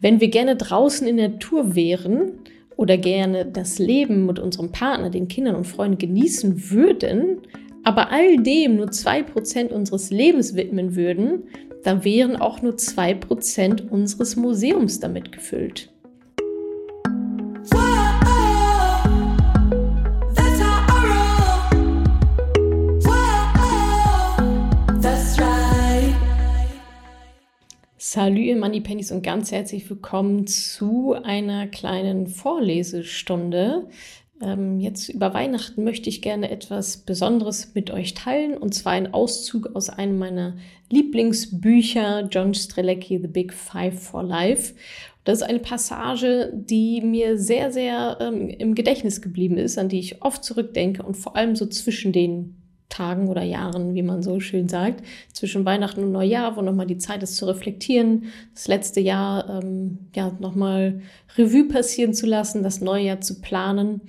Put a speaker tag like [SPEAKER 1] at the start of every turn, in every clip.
[SPEAKER 1] Wenn wir gerne draußen in der Natur wären oder gerne das Leben mit unserem Partner, den Kindern und Freunden genießen würden, aber all dem nur 2% unseres Lebens widmen würden, dann wären auch nur 2% unseres Museums damit gefüllt. Salü, Moneypennies und ganz herzlich willkommen zu einer kleinen Vorlesestunde. Ähm, jetzt über Weihnachten möchte ich gerne etwas Besonderes mit euch teilen und zwar ein Auszug aus einem meiner Lieblingsbücher, John Strelecki, The Big Five for Life. Das ist eine Passage, die mir sehr, sehr ähm, im Gedächtnis geblieben ist, an die ich oft zurückdenke und vor allem so zwischen den Tagen oder Jahren, wie man so schön sagt, zwischen Weihnachten und Neujahr, wo nochmal die Zeit ist zu reflektieren, das letzte Jahr ähm, ja nochmal Revue passieren zu lassen, das neue Jahr zu planen.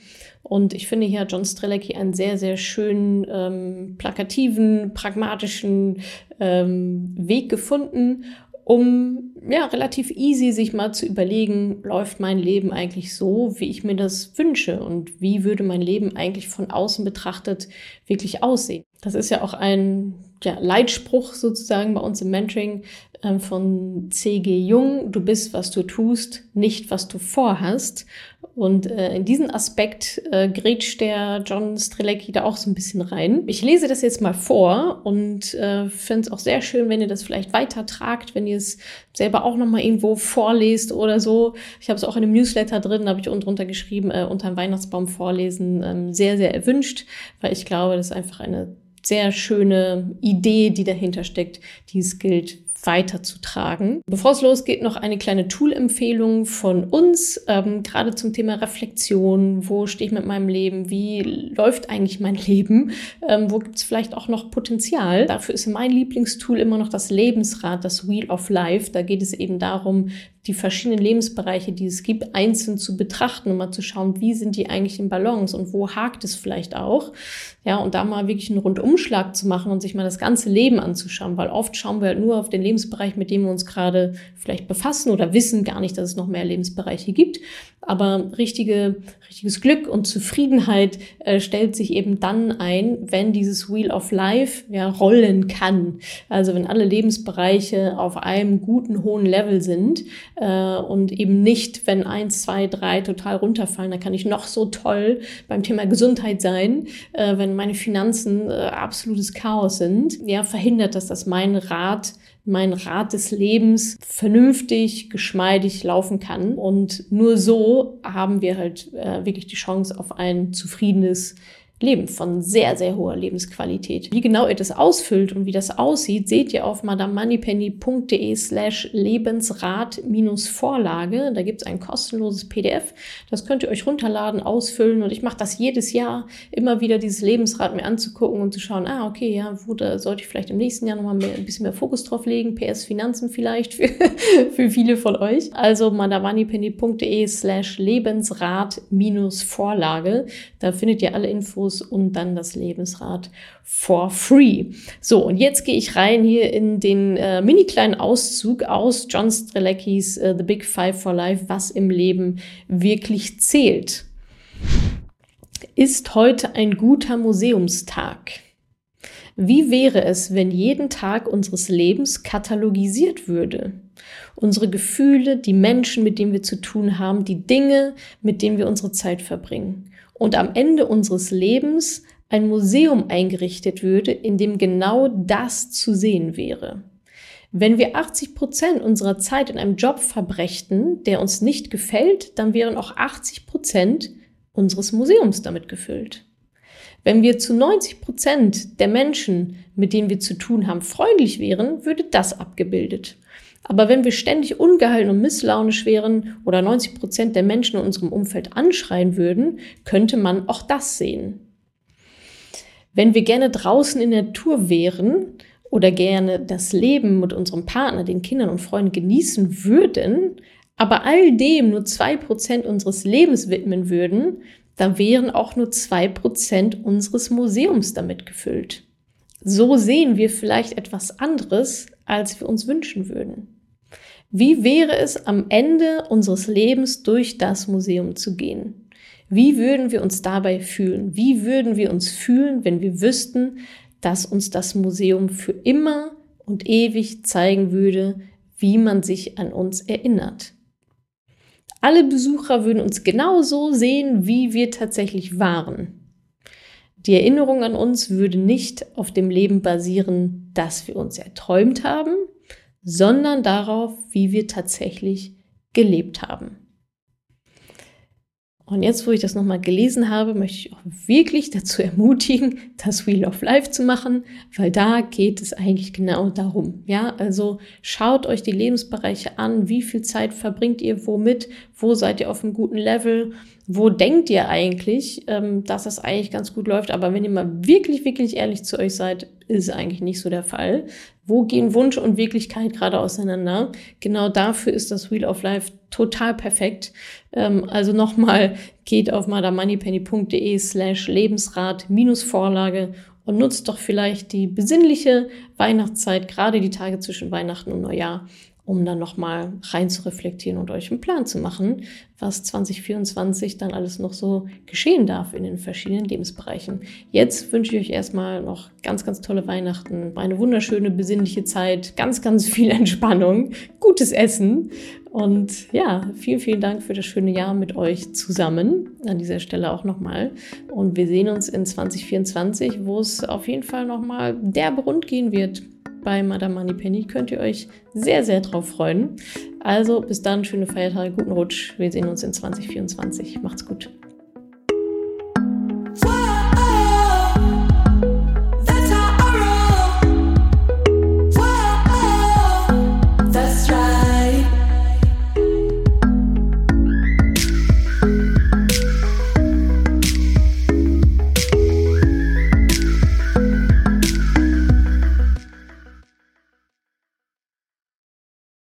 [SPEAKER 1] Und ich finde hier John Strelecki einen sehr, sehr schönen, ähm, plakativen, pragmatischen ähm, Weg gefunden, um ja relativ easy sich mal zu überlegen, läuft mein Leben eigentlich so, wie ich mir das wünsche und wie würde mein Leben eigentlich von außen betrachtet wirklich aussehen. Das ist ja auch ein ja, Leitspruch sozusagen bei uns im Mentoring äh, von C.G. Jung. Du bist, was du tust, nicht, was du vorhast. Und äh, in diesen Aspekt äh, grätscht der John Strelecki da auch so ein bisschen rein. Ich lese das jetzt mal vor und äh, finde es auch sehr schön, wenn ihr das vielleicht weitertragt, wenn ihr es selber auch nochmal irgendwo vorlest oder so. Ich habe es auch in einem Newsletter drin, habe ich unten drunter geschrieben, äh, unter dem Weihnachtsbaum vorlesen, ähm, sehr, sehr erwünscht, weil ich glaube, das ist einfach eine sehr schöne Idee, die dahinter steckt, die es gilt weiterzutragen. Bevor es losgeht, noch eine kleine Tool-Empfehlung von uns, ähm, gerade zum Thema Reflexion. Wo stehe ich mit meinem Leben? Wie läuft eigentlich mein Leben? Ähm, wo gibt es vielleicht auch noch Potenzial? Dafür ist mein Lieblingstool immer noch das Lebensrad, das Wheel of Life. Da geht es eben darum, die verschiedenen Lebensbereiche, die es gibt, einzeln zu betrachten und mal zu schauen, wie sind die eigentlich in Balance und wo hakt es vielleicht auch. Ja, und da mal wirklich einen Rundumschlag zu machen und sich mal das ganze Leben anzuschauen, weil oft schauen wir halt nur auf den Lebensbereich, mit dem wir uns gerade vielleicht befassen oder wissen gar nicht, dass es noch mehr Lebensbereiche gibt. Aber richtige, richtiges Glück und Zufriedenheit äh, stellt sich eben dann ein, wenn dieses Wheel of Life ja rollen kann. Also wenn alle Lebensbereiche auf einem guten, hohen Level sind äh, und eben nicht, wenn eins, zwei, drei total runterfallen, dann kann ich noch so toll beim Thema Gesundheit sein, äh, wenn meine Finanzen äh, absolutes Chaos sind. Ja, verhindert das, dass mein Rat mein Rad des Lebens vernünftig, geschmeidig laufen kann. Und nur so haben wir halt äh, wirklich die Chance auf ein zufriedenes Leben von sehr, sehr hoher Lebensqualität. Wie genau ihr das ausfüllt und wie das aussieht, seht ihr auf madamoneypenny.de slash Lebensrat-Vorlage. Da gibt es ein kostenloses PDF. Das könnt ihr euch runterladen, ausfüllen und ich mache das jedes Jahr, immer wieder dieses Lebensrad mir anzugucken und zu schauen, ah, okay, ja, wo da sollte ich vielleicht im nächsten Jahr nochmal ein bisschen mehr Fokus drauf legen. PS Finanzen vielleicht für, für viele von euch. Also madamoneypenny.de slash Lebensrat-Vorlage. Da findet ihr alle Infos Fokus und dann das Lebensrad for free. So, und jetzt gehe ich rein hier in den äh, mini kleinen Auszug aus John Streleckis uh, The Big Five for Life, was im Leben wirklich zählt. Ist heute ein guter Museumstag? Wie wäre es, wenn jeden Tag unseres Lebens katalogisiert würde? Unsere Gefühle, die Menschen, mit denen wir zu tun haben, die Dinge, mit denen wir unsere Zeit verbringen und am Ende unseres Lebens ein Museum eingerichtet würde, in dem genau das zu sehen wäre. Wenn wir 80 Prozent unserer Zeit in einem Job verbrächten, der uns nicht gefällt, dann wären auch 80 Prozent unseres Museums damit gefüllt. Wenn wir zu 90 Prozent der Menschen, mit denen wir zu tun haben, freundlich wären, würde das abgebildet. Aber wenn wir ständig ungehalten und misslaunisch wären oder 90 Prozent der Menschen in unserem Umfeld anschreien würden, könnte man auch das sehen. Wenn wir gerne draußen in der Natur wären oder gerne das Leben mit unserem Partner, den Kindern und Freunden genießen würden, aber all dem nur zwei Prozent unseres Lebens widmen würden, dann wären auch nur zwei Prozent unseres Museums damit gefüllt. So sehen wir vielleicht etwas anderes, als wir uns wünschen würden. Wie wäre es am Ende unseres Lebens durch das Museum zu gehen? Wie würden wir uns dabei fühlen? Wie würden wir uns fühlen, wenn wir wüssten, dass uns das Museum für immer und ewig zeigen würde, wie man sich an uns erinnert? Alle Besucher würden uns genauso sehen, wie wir tatsächlich waren. Die Erinnerung an uns würde nicht auf dem Leben basieren, das wir uns erträumt haben, sondern darauf, wie wir tatsächlich gelebt haben. Und jetzt, wo ich das nochmal gelesen habe, möchte ich auch wirklich dazu ermutigen, das Wheel of Life zu machen, weil da geht es eigentlich genau darum. Ja, also schaut euch die Lebensbereiche an. Wie viel Zeit verbringt ihr womit? Wo seid ihr auf einem guten Level? Wo denkt ihr eigentlich, ähm, dass das eigentlich ganz gut läuft? Aber wenn ihr mal wirklich, wirklich ehrlich zu euch seid, ist eigentlich nicht so der Fall. Wo gehen Wunsch und Wirklichkeit gerade auseinander? Genau dafür ist das Wheel of Life total perfekt. Ähm, also nochmal, geht auf madamoneypenny.de slash Lebensrat minus Vorlage und nutzt doch vielleicht die besinnliche Weihnachtszeit, gerade die Tage zwischen Weihnachten und Neujahr, um dann nochmal rein zu reflektieren und euch einen Plan zu machen, was 2024 dann alles noch so geschehen darf in den verschiedenen Lebensbereichen. Jetzt wünsche ich euch erstmal noch ganz, ganz tolle Weihnachten, eine wunderschöne, besinnliche Zeit, ganz, ganz viel Entspannung, gutes Essen und ja, vielen, vielen Dank für das schöne Jahr mit euch zusammen. An dieser Stelle auch nochmal. Und wir sehen uns in 2024, wo es auf jeden Fall nochmal derbe rund gehen wird bei Madame Moneypenny. Könnt ihr euch sehr, sehr drauf freuen. Also bis dann, schöne Feiertage, guten Rutsch. Wir sehen uns in 2024. Macht's gut.